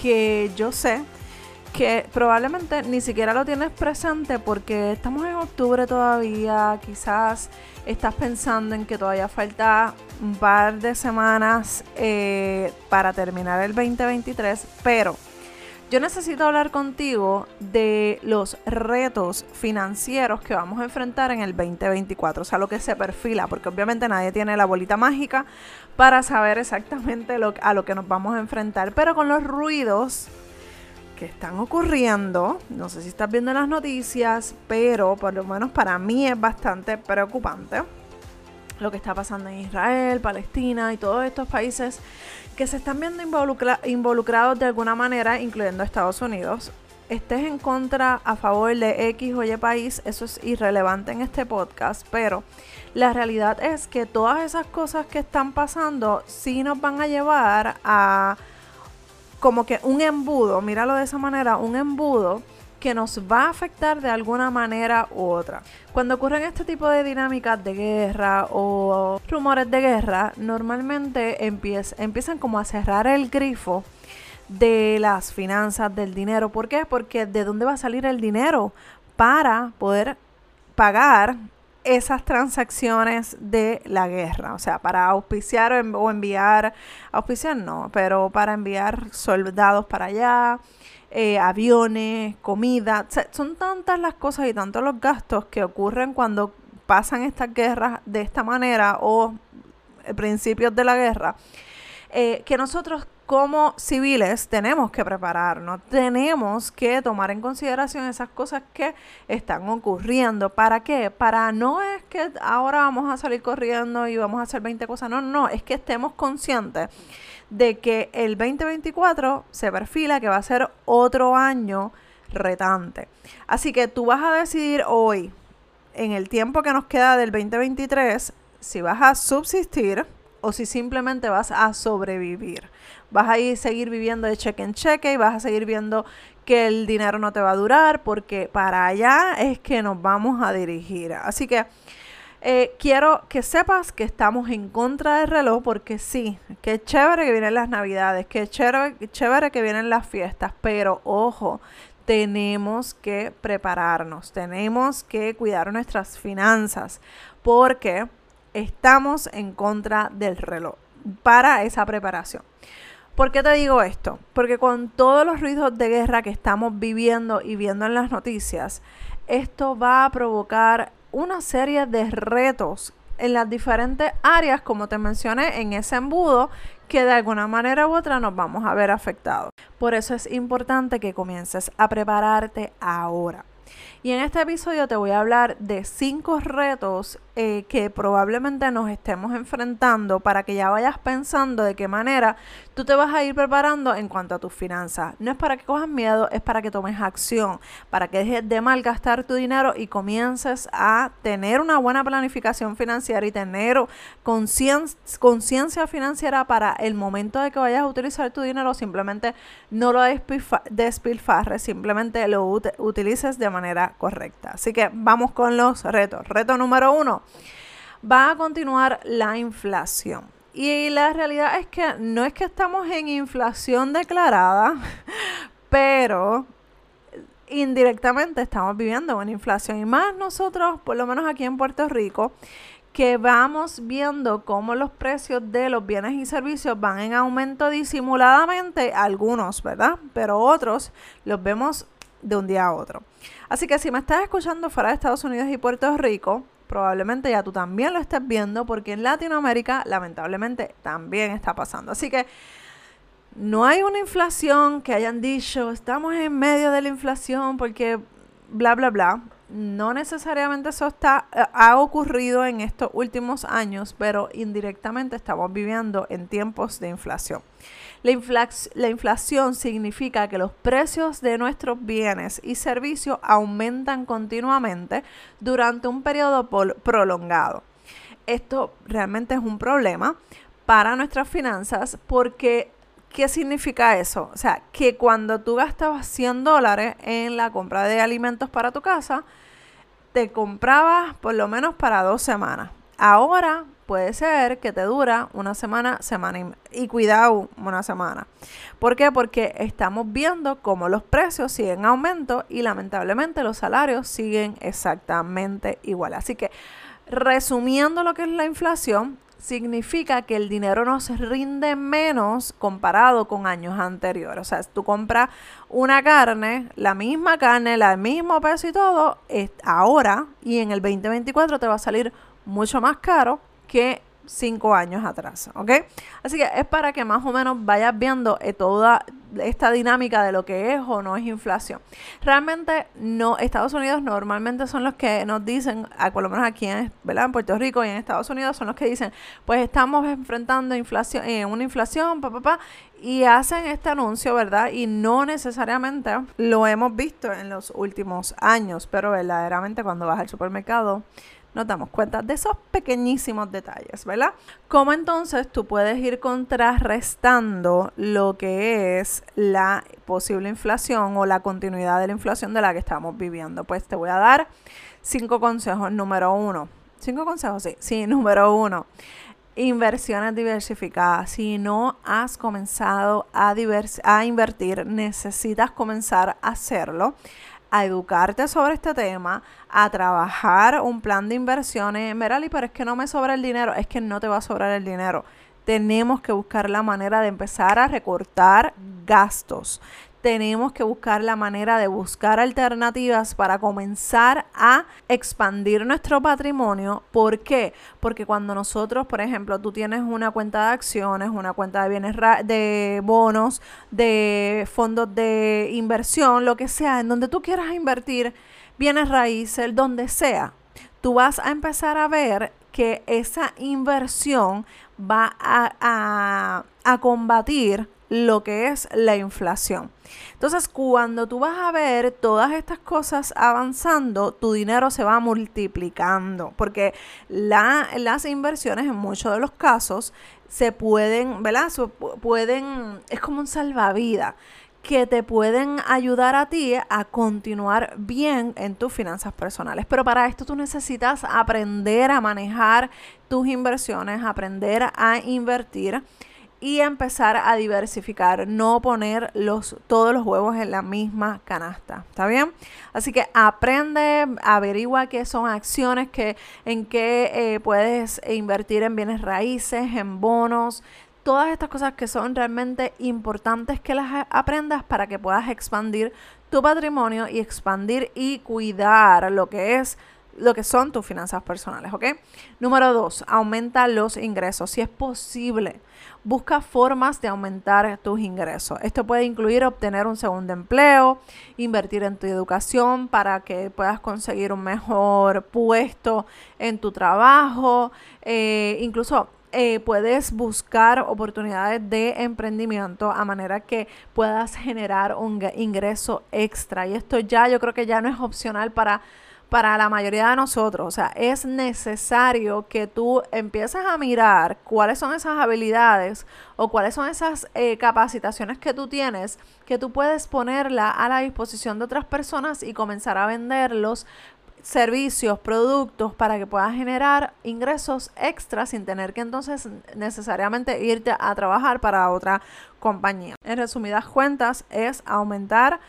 que yo sé que probablemente ni siquiera lo tienes presente porque estamos en octubre todavía, quizás estás pensando en que todavía falta un par de semanas eh, para terminar el 2023, pero yo necesito hablar contigo de los retos financieros que vamos a enfrentar en el 2024, o sea, lo que se perfila, porque obviamente nadie tiene la bolita mágica para saber exactamente a lo que nos vamos a enfrentar, pero con los ruidos que están ocurriendo, no sé si estás viendo las noticias, pero por lo menos para mí es bastante preocupante lo que está pasando en Israel, Palestina y todos estos países que se están viendo involucrados de alguna manera, incluyendo Estados Unidos. Estés en contra, a favor de X o Y país, eso es irrelevante en este podcast, pero la realidad es que todas esas cosas que están pasando sí nos van a llevar a como que un embudo, míralo de esa manera, un embudo que nos va a afectar de alguna manera u otra. Cuando ocurren este tipo de dinámicas de guerra o rumores de guerra, normalmente empiezan como a cerrar el grifo de las finanzas, del dinero. ¿Por qué? Porque de dónde va a salir el dinero para poder pagar esas transacciones de la guerra, o sea, para auspiciar o enviar, auspiciar no, pero para enviar soldados para allá, eh, aviones, comida, son tantas las cosas y tantos los gastos que ocurren cuando pasan estas guerras de esta manera o principios de la guerra, eh, que nosotros como civiles tenemos que prepararnos, tenemos que tomar en consideración esas cosas que están ocurriendo. ¿Para qué? Para no es que ahora vamos a salir corriendo y vamos a hacer 20 cosas, no, no, es que estemos conscientes de que el 2024 se perfila que va a ser otro año retante. Así que tú vas a decidir hoy, en el tiempo que nos queda del 2023, si vas a subsistir o si simplemente vas a sobrevivir. Vas a ir seguir viviendo de cheque en cheque y vas a seguir viendo que el dinero no te va a durar porque para allá es que nos vamos a dirigir. Así que eh, quiero que sepas que estamos en contra del reloj porque sí, que chévere que vienen las navidades, que chévere, chévere que vienen las fiestas, pero ojo, tenemos que prepararnos, tenemos que cuidar nuestras finanzas porque estamos en contra del reloj para esa preparación. ¿Por qué te digo esto? Porque con todos los ruidos de guerra que estamos viviendo y viendo en las noticias, esto va a provocar una serie de retos en las diferentes áreas, como te mencioné, en ese embudo, que de alguna manera u otra nos vamos a ver afectados. Por eso es importante que comiences a prepararte ahora. Y en este episodio te voy a hablar de cinco retos eh, que probablemente nos estemos enfrentando para que ya vayas pensando de qué manera tú te vas a ir preparando en cuanto a tus finanzas. No es para que cojas miedo, es para que tomes acción, para que dejes de malgastar tu dinero y comiences a tener una buena planificación financiera y tener conciencia financiera para el momento de que vayas a utilizar tu dinero, simplemente no lo despilfarres, simplemente lo utilices de manera correcta. Así que vamos con los retos. Reto número uno, va a continuar la inflación. Y la realidad es que no es que estamos en inflación declarada, pero indirectamente estamos viviendo una inflación. Y más nosotros, por lo menos aquí en Puerto Rico, que vamos viendo cómo los precios de los bienes y servicios van en aumento disimuladamente, algunos, ¿verdad? Pero otros los vemos de un día a otro. Así que si me estás escuchando fuera de Estados Unidos y Puerto Rico, probablemente ya tú también lo estés viendo porque en Latinoamérica lamentablemente también está pasando. Así que no hay una inflación que hayan dicho, estamos en medio de la inflación porque bla, bla, bla. No necesariamente eso está, eh, ha ocurrido en estos últimos años, pero indirectamente estamos viviendo en tiempos de inflación. La, la, inflación significa que los precios de nuestros bienes y servicios aumentan continuamente durante un periodo prolongado. Esto realmente es un problema para nuestras finanzas porque ¿qué significa eso? O sea, que cuando tú gastabas 100 dólares en la compra de alimentos para tu casa, te comprabas por lo menos para dos semanas. Ahora puede ser que te dura una semana, semana y, cuidado una semana. ¿Por qué? Porque estamos viendo cómo los precios siguen en aumento y lamentablemente los salarios siguen exactamente igual. Así que resumiendo lo que es la inflación, significa que el dinero nos rinde menos comparado con años anteriores. O sea, si tú compras una carne, la misma carne, el mismo peso y todo, ahora y en el 2024 te va a salir mucho más caro que cinco años atrás, ¿ok? Así que es para que más o menos vayas viendo eh, toda esta dinámica de lo que es o no es inflación. Realmente no, Estados Unidos normalmente son los que nos dicen, por lo menos aquí en, ¿verdad? Puerto Rico y en Estados Unidos son los que dicen, pues estamos enfrentando inflación, eh, una inflación, papá, pa, pa, y hacen este anuncio, ¿verdad? Y no necesariamente lo hemos visto en los últimos años, pero verdaderamente cuando vas al supermercado nos damos cuenta de esos pequeñísimos detalles, ¿verdad? ¿Cómo entonces tú puedes ir contrarrestando lo que es la posible inflación o la continuidad de la inflación de la que estamos viviendo? Pues te voy a dar cinco consejos. Número uno. Cinco consejos, sí. Sí, número uno inversiones diversificadas. Si no has comenzado a, a, invertir, necesitas comenzar a hacerlo a educarte sobre este tema, a trabajar un plan de inversiones. Merali, pero es que no me sobra el dinero, es que no te va a sobrar el dinero. Tenemos que buscar la manera de empezar a recortar gastos tenemos que buscar la manera de buscar alternativas para comenzar a expandir nuestro patrimonio. ¿Por qué? Porque cuando nosotros, por ejemplo, tú tienes una cuenta de acciones, una cuenta de bienes de bonos, de fondos de inversión, lo que sea, en donde tú quieras invertir bienes raíces, donde sea, tú vas a empezar a ver que esa inversión va a, a combatir lo que es la inflación. Entonces, cuando tú vas a ver todas estas cosas avanzando, tu dinero se va multiplicando, porque las inversiones en muchos de los casos se pueden, ¿verdad? pueden, es como un salvavidas que te pueden ayudar a ti a continuar bien en tus finanzas personales. Pero para esto tú necesitas aprender a manejar tus inversiones, aprender a invertir y empezar a diversificar, no poner los, todos los huevos en la misma canasta, ¿está bien? Así que aprende, averigua qué son acciones, que, en qué eh, puedes invertir en bienes raíces, en bonos, todas estas cosas que son realmente importantes que las aprendas para que puedas expandir tu patrimonio y expandir y cuidar lo que es lo que son tus finanzas personales, ¿ok? Número dos, aumenta los ingresos. Si es posible, busca formas de aumentar tus ingresos. Esto puede incluir obtener un segundo empleo, invertir en tu educación para que puedas conseguir un mejor puesto en tu trabajo, eh, incluso eh, puedes buscar oportunidades de emprendimiento a manera que puedas generar un ingreso extra. Y esto ya yo creo que ya no es opcional para para la mayoría de nosotros. O sea, es necesario que tú empieces a mirar cuáles son esas habilidades o cuáles son esas eh, capacitaciones que tú tienes que tú puedes ponerla a la disposición de otras personas y comenzar a venderlos servicios, productos para que puedas generar ingresos extras sin tener que entonces necesariamente irte a trabajar para otra compañía. En resumidas cuentas es aumentar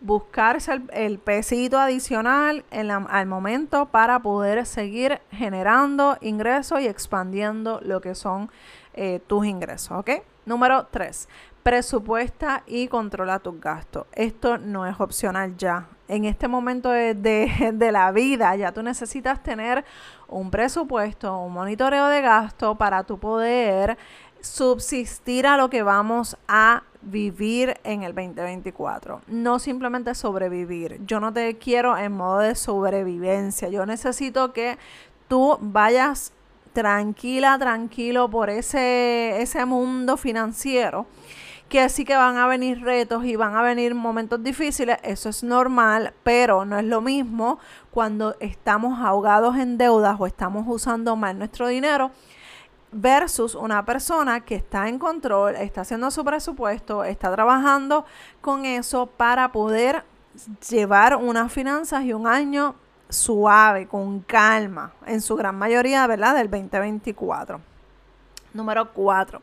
buscarse el, pesito adicional en al momento para poder seguir generando ingresos y expandiendo lo que son eh, tus ingresos, ¿ok? Número 3. Presupuesta y controla tus gastos. Esto no es opcional ya. En este momento de, de, la vida ya tú necesitas tener un presupuesto, un monitoreo de gasto para tu poder subsistir a lo que vamos a vivir en el 2024. No simplemente sobrevivir. Yo no te quiero en modo de sobrevivencia. Yo necesito que tú vayas tranquila, tranquilo por ese, ese mundo financiero que sí que van a venir retos y van a venir momentos difíciles, eso es normal, pero no es lo mismo cuando estamos ahogados en deudas o estamos usando mal nuestro dinero versus una persona que está en control, está haciendo su presupuesto, está trabajando con eso para poder llevar unas finanzas y un año suave, con calma, en su gran mayoría, ¿verdad? Del 2024. Número 4.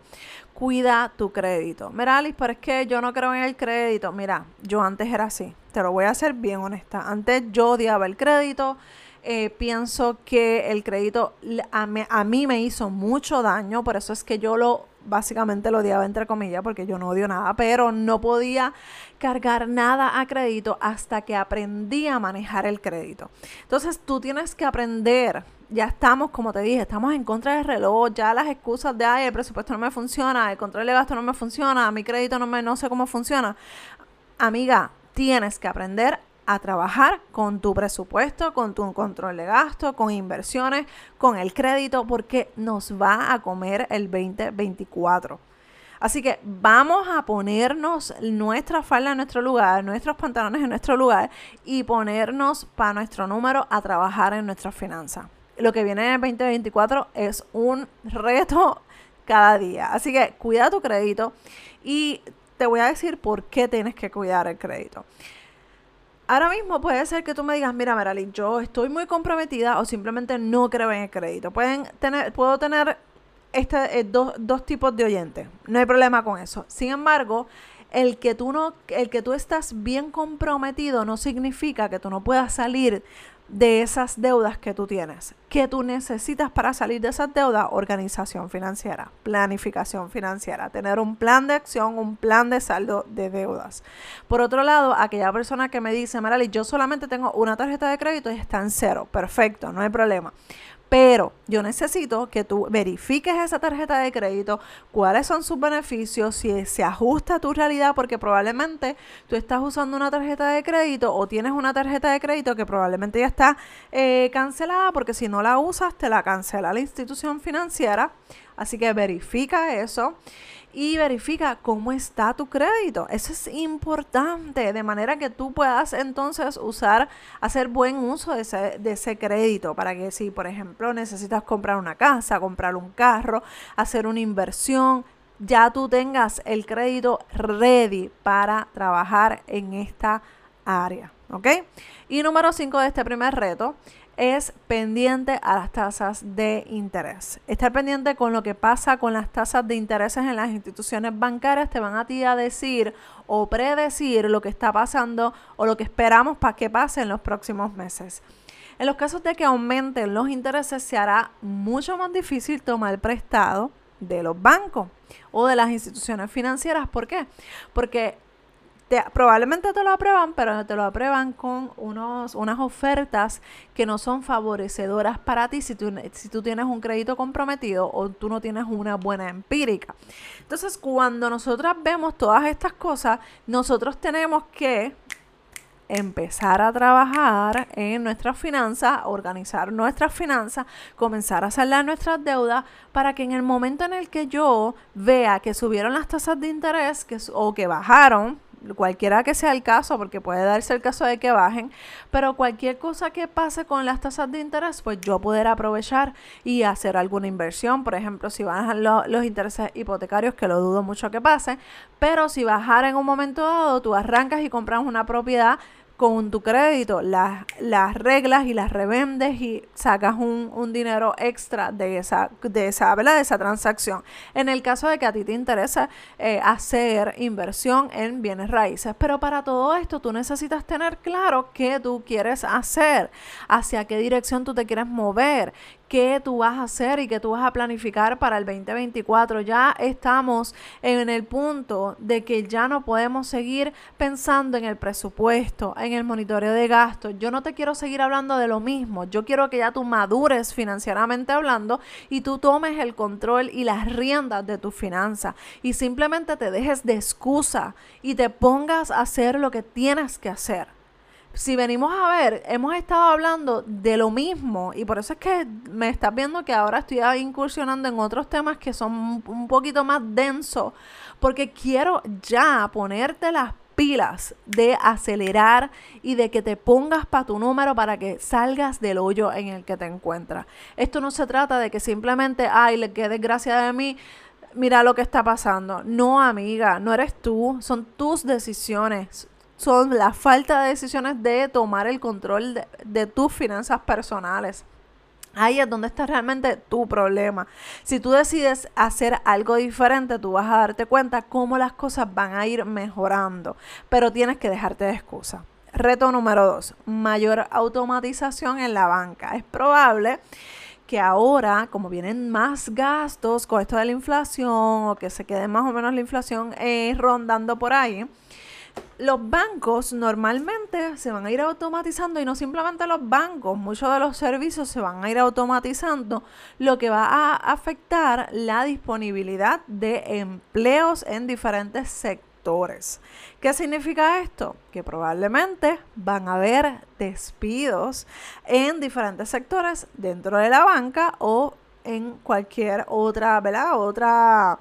Cuida tu crédito. Mira, Alice, pero es que yo no creo en el crédito. Mira, yo antes era así. Te lo voy a hacer bien honesta. Antes yo odiaba el crédito. Eh, pienso que el crédito a, a mí me hizo mucho daño. Por eso es que yo lo básicamente lo odiaba entre comillas porque yo no odio nada, pero no podía cargar nada a crédito hasta que aprendí a manejar el crédito. Entonces tú tienes que aprender, ya estamos, como te dije, estamos en contra del reloj, ya las excusas de, ay, el presupuesto no me funciona, el control de gasto no me funciona, mi crédito no, me, no sé cómo funciona. Amiga, tienes que aprender a trabajar con tu presupuesto, con tu control de gasto, con inversiones, con el crédito, porque nos va a comer el 2024. Así que vamos a ponernos nuestra falda en nuestro lugar, nuestros pantalones en nuestro lugar y ponernos para nuestro número a trabajar en nuestras finanzas. Lo que viene en el 2024 es un reto cada día. Así que cuida tu crédito y te voy a decir por qué tienes que cuidar el crédito. Ahora mismo puede ser que tú me digas, mira, Merali, yo estoy muy comprometida o simplemente no creo en el crédito. Pueden tener, puedo tener este, eh, dos, dos tipos de oyentes. No hay problema con eso. Sin embargo, el que tú no, el que tú estás bien comprometido no significa que tú no puedas salir de esas deudas que tú tienes. ¿Qué tú necesitas para salir de esas deudas? Organización financiera, planificación financiera, tener un plan de acción, un plan de saldo de deudas. Por otro lado, aquella persona que me dice, Marali, yo solamente tengo una tarjeta de crédito y está en cero. Perfecto, no hay problema. Pero yo necesito que tú verifiques esa tarjeta de crédito, cuáles son sus beneficios, si se ajusta a tu realidad, porque probablemente tú estás usando una tarjeta de crédito o tienes una tarjeta de crédito que probablemente ya está eh, cancelada, porque si no la usas, te la cancela la institución financiera. Así que verifica eso y verifica cómo está tu crédito. Eso es importante, de manera que tú puedas entonces usar, hacer buen uso de ese, de ese crédito, para que si, por ejemplo, necesitas comprar una casa, comprar un carro, hacer una inversión, ya tú tengas el crédito ready para trabajar en esta área. ¿Ok? Y número 5 de este primer reto es pendiente a las tasas de interés. Estar pendiente con lo que pasa con las tasas de interés en las instituciones bancarias te van a ti a decir o predecir lo que está pasando o lo que esperamos para que pase en los próximos meses. En los casos de que aumenten los intereses se hará mucho más difícil tomar prestado de los bancos o de las instituciones financieras. ¿Por qué? Porque probablemente te lo aprueban, pero te lo aprueban con unos, unas ofertas que no son favorecedoras para ti si tú, si tú tienes un crédito comprometido o tú no tienes una buena empírica. Entonces, cuando nosotras vemos todas estas cosas, nosotros tenemos que empezar a trabajar en nuestras finanzas, organizar nuestras finanzas, comenzar a saldar nuestras deudas para que en el momento en el que yo vea que subieron las tasas de interés que, o que bajaron, cualquiera que sea el caso, porque puede darse el caso de que bajen, pero cualquier cosa que pase con las tasas de interés, pues yo poder aprovechar y hacer alguna inversión, por ejemplo, si bajan los intereses hipotecarios, que lo dudo mucho que pase, pero si bajar en un momento dado, tú arrancas y compras una propiedad con tu crédito las, las reglas y las revendes y sacas un, un, dinero extra de esa, de, esa, de esa transacción. En el caso de que a ti te interesa eh, hacer inversión en bienes raíces. Pero para todo esto tú necesitas tener claro qué tú quieres hacer, hacia qué dirección tú te quieres mover, qué tú vas a hacer y qué tú vas a planificar para el 2024. Ya estamos en el punto de que ya no podemos seguir pensando en el presupuesto, en el monitoreo de gastos. Yo no te quiero seguir hablando de lo mismo. Yo quiero que ya tú madures financieramente hablando y tú tomes el control y las riendas de tu finanza y simplemente te dejes de excusa y te pongas a hacer lo que tienes que hacer si venimos a ver, hemos estado hablando de lo mismo y por eso es que me estás viendo que ahora estoy incursionando en otros temas que son un poquito más densos porque quiero ya ponerte las pilas de acelerar y de que te pongas para tu número para que salgas del hoyo en el que te encuentras. Esto no se trata de que simplemente, ay, le quede gracia de mí, mira lo que está pasando. No, amiga, no eres tú, son tus decisiones. Son la falta de decisiones de tomar el control de, tus finanzas personales. Ahí es donde está realmente tu problema. Si tú decides hacer algo diferente, tú vas a darte cuenta cómo las cosas van a ir mejorando, pero tienes que dejarte de excusa. Reto número dos, mayor automatización en la banca. Es probable que ahora, como vienen más gastos con esto de la inflación o que se quede más o menos la inflación eh, rondando por ahí, los bancos normalmente se van a ir automatizando y no simplemente los bancos, muchos de los servicios se van a ir automatizando, lo que va a afectar la disponibilidad de empleos en diferentes sectores. ¿Qué significa esto? Que probablemente van a haber despidos en diferentes sectores dentro de la banca o en cualquier otra, ¿verdad? Otra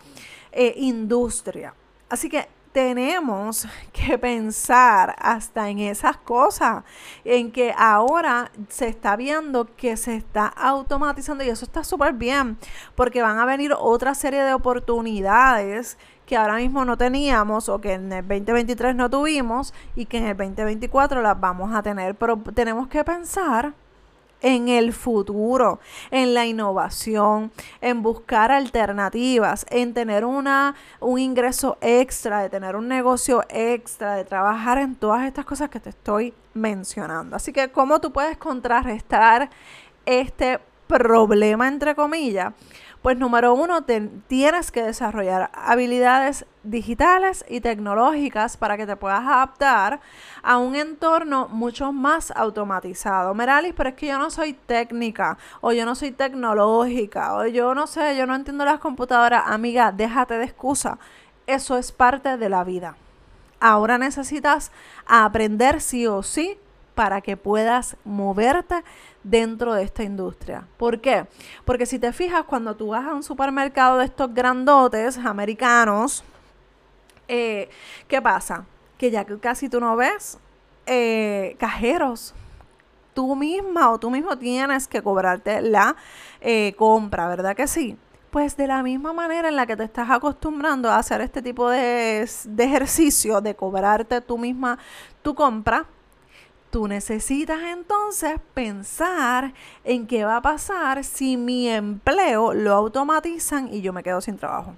eh, industria. Así que tenemos que pensar hasta en esas cosas, en que ahora se está viendo que se está automatizando y eso está súper bien, porque van a venir otra serie de oportunidades que ahora mismo no teníamos o que en el 2023 no tuvimos y que en el 2024 las vamos a tener, pero tenemos que pensar en el futuro, en la innovación, en buscar alternativas, en tener una, un ingreso extra, de tener un negocio extra, de trabajar en todas estas cosas que te estoy mencionando. Así que, ¿cómo tú puedes contrarrestar este problema, entre comillas? Pues número uno, tienes que desarrollar habilidades digitales y tecnológicas para que te puedas adaptar a un entorno mucho más automatizado. Meralis, pero es que yo no soy técnica o yo no soy tecnológica o yo no sé, yo no entiendo las computadoras. Amiga, déjate de excusa. Eso es parte de la vida. Ahora necesitas aprender sí o sí para que puedas moverte dentro de esta industria. ¿Por qué? Porque si te fijas, cuando tú vas a un supermercado de estos grandotes americanos, eh, ¿qué pasa? Que ya casi tú no ves eh, cajeros. Tú misma o tú mismo tienes que cobrarte la eh, compra, ¿verdad que sí? Pues de la misma manera en la que te estás acostumbrando a hacer este tipo de, de ejercicio, de cobrarte tú misma tu compra, Tú necesitas entonces pensar en qué va a pasar si mi empleo lo automatizan y yo me quedo sin trabajo.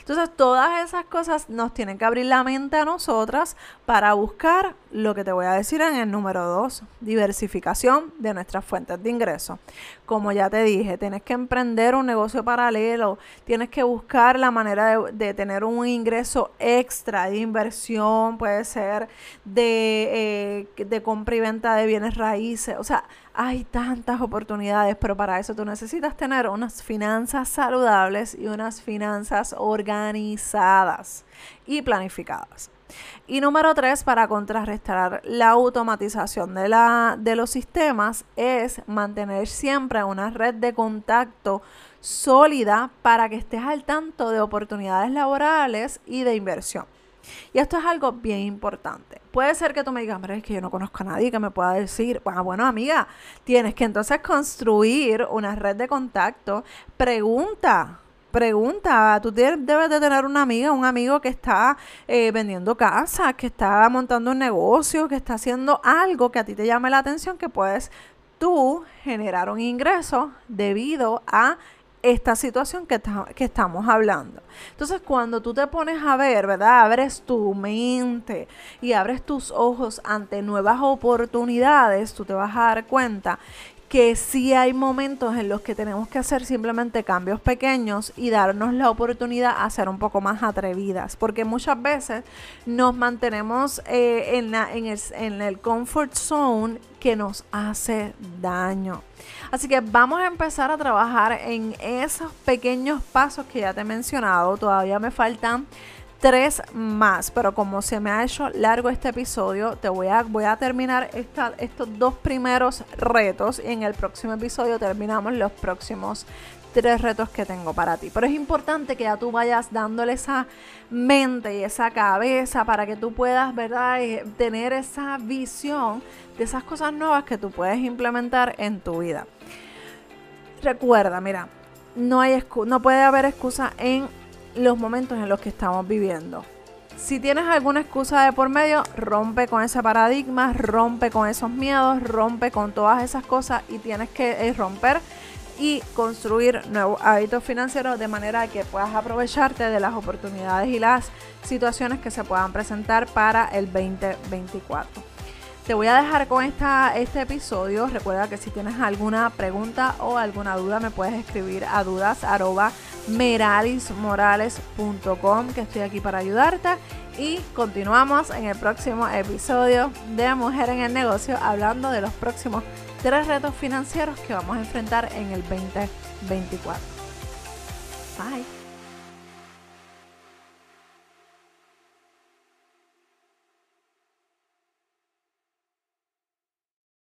Entonces, todas esas cosas nos tienen que abrir la mente a nosotras para buscar lo que te voy a decir en el número dos, diversificación de nuestras fuentes de ingreso. Como ya te dije, tienes que emprender un negocio paralelo, tienes que buscar la manera de, tener un ingreso extra de inversión, puede ser de, eh, de compra y venta de bienes raíces, o sea, hay tantas oportunidades, pero para eso tú necesitas tener unas finanzas saludables y unas finanzas organizadas y planificadas. Y número tres, para contrarrestar la automatización de, la, de los sistemas, es mantener siempre una red de contacto sólida para que estés al tanto de oportunidades laborales y de inversión. Y esto es algo bien importante. Puede ser que tú me digas, es que yo no conozco a nadie que me pueda decir, bueno, bueno, amiga, tienes que entonces construir una red de contacto. Pregunta, pregunta, tú debes de tener una amiga, un amigo que está eh, vendiendo casas, que está montando un negocio, que está haciendo algo que a ti te llame la atención, que puedes tú generar un ingreso debido a esta situación que, que, estamos hablando. Entonces, cuando tú te pones a ver, ¿verdad? Abres tu mente y abres tus ojos ante nuevas oportunidades, tú te vas a dar cuenta que sí hay momentos en los que tenemos que hacer simplemente cambios pequeños y darnos la oportunidad a ser un poco más atrevidas, porque muchas veces nos mantenemos eh, en, en, el, en el comfort zone que nos hace daño. Así que vamos a empezar a trabajar en esos pequeños pasos que ya te he mencionado. Todavía me faltan tres más, pero como se me ha hecho largo este episodio, te voy a, voy a terminar estos dos primeros retos y en el próximo episodio terminamos los próximos tres retos que tengo para ti. Pero es importante que ya tú vayas dándole esa mente y esa cabeza para que tú puedas, ¿verdad?, eh, tener esa visión de esas cosas nuevas que tú puedes implementar en tu vida. Recuerda, mira, no, hay no puede haber excusa en los momentos en los que estamos viviendo. Si tienes alguna excusa de por medio, rompe con ese paradigma, rompe con esos miedos, rompe con todas esas cosas y tienes que eh, romper y construir nuevos hábitos financieros de manera que puedas aprovecharte de las oportunidades y las situaciones que se puedan presentar para el 2024. Te voy a dejar con esta, este episodio. Recuerda que si tienes alguna pregunta o alguna duda me puedes escribir a dudas meralismorales.com que estoy aquí para ayudarte y continuamos en el próximo episodio de Mujer en el Negocio hablando de los próximos tres retos financieros que vamos a enfrentar en el 2024. Bye.